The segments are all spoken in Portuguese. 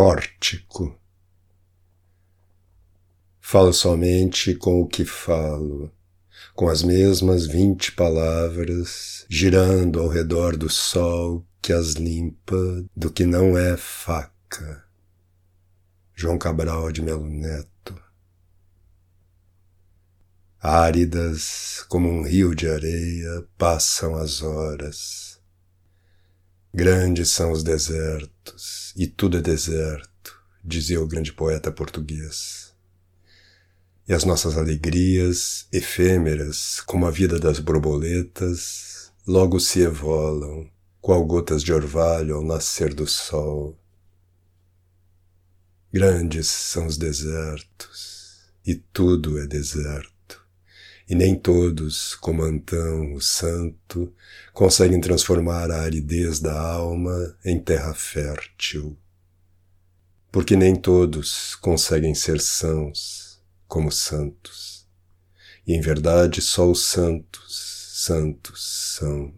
Pórtico. Falo somente com o que falo, com as mesmas vinte palavras, girando ao redor do sol que as limpa do que não é faca. João Cabral de Melo Neto. Áridas como um rio de areia passam as horas. Grandes são os desertos, e tudo é deserto, dizia o grande poeta português. E as nossas alegrias, efêmeras como a vida das borboletas, logo se evolam, qual gotas de orvalho ao nascer do sol Grandes são os desertos, e tudo é deserto, e nem todos, como Antão, o santo, conseguem transformar a aridez da alma em terra fértil. Porque nem todos conseguem ser sãos, como santos, e em verdade só os santos, santos são.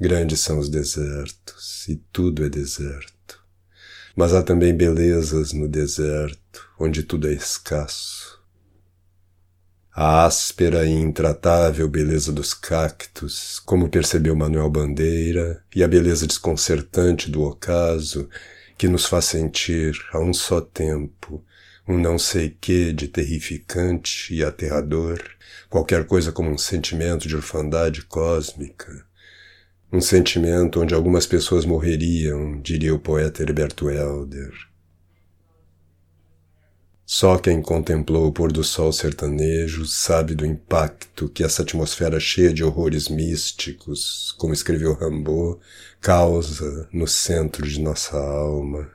Grandes são os desertos, e tudo é deserto mas há também belezas no deserto, onde tudo é escasso. A áspera e intratável beleza dos cactos, como percebeu Manuel Bandeira, e a beleza desconcertante do ocaso, que nos faz sentir, a um só tempo, um não sei que de terrificante e aterrador, qualquer coisa como um sentimento de orfandade cósmica, um sentimento onde algumas pessoas morreriam, diria o poeta Herberto Helder. Só quem contemplou o pôr do sol sertanejo sabe do impacto que essa atmosfera cheia de horrores místicos, como escreveu Rimbaud, causa no centro de nossa alma.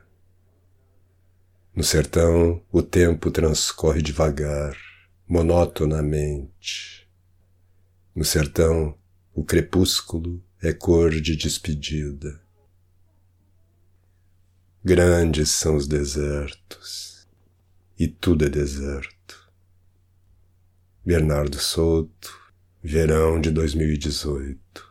No sertão, o tempo transcorre devagar, monotonamente. No sertão, o crepúsculo é cor de despedida. Grandes são os desertos, e tudo é deserto. Bernardo Souto, verão de 2018.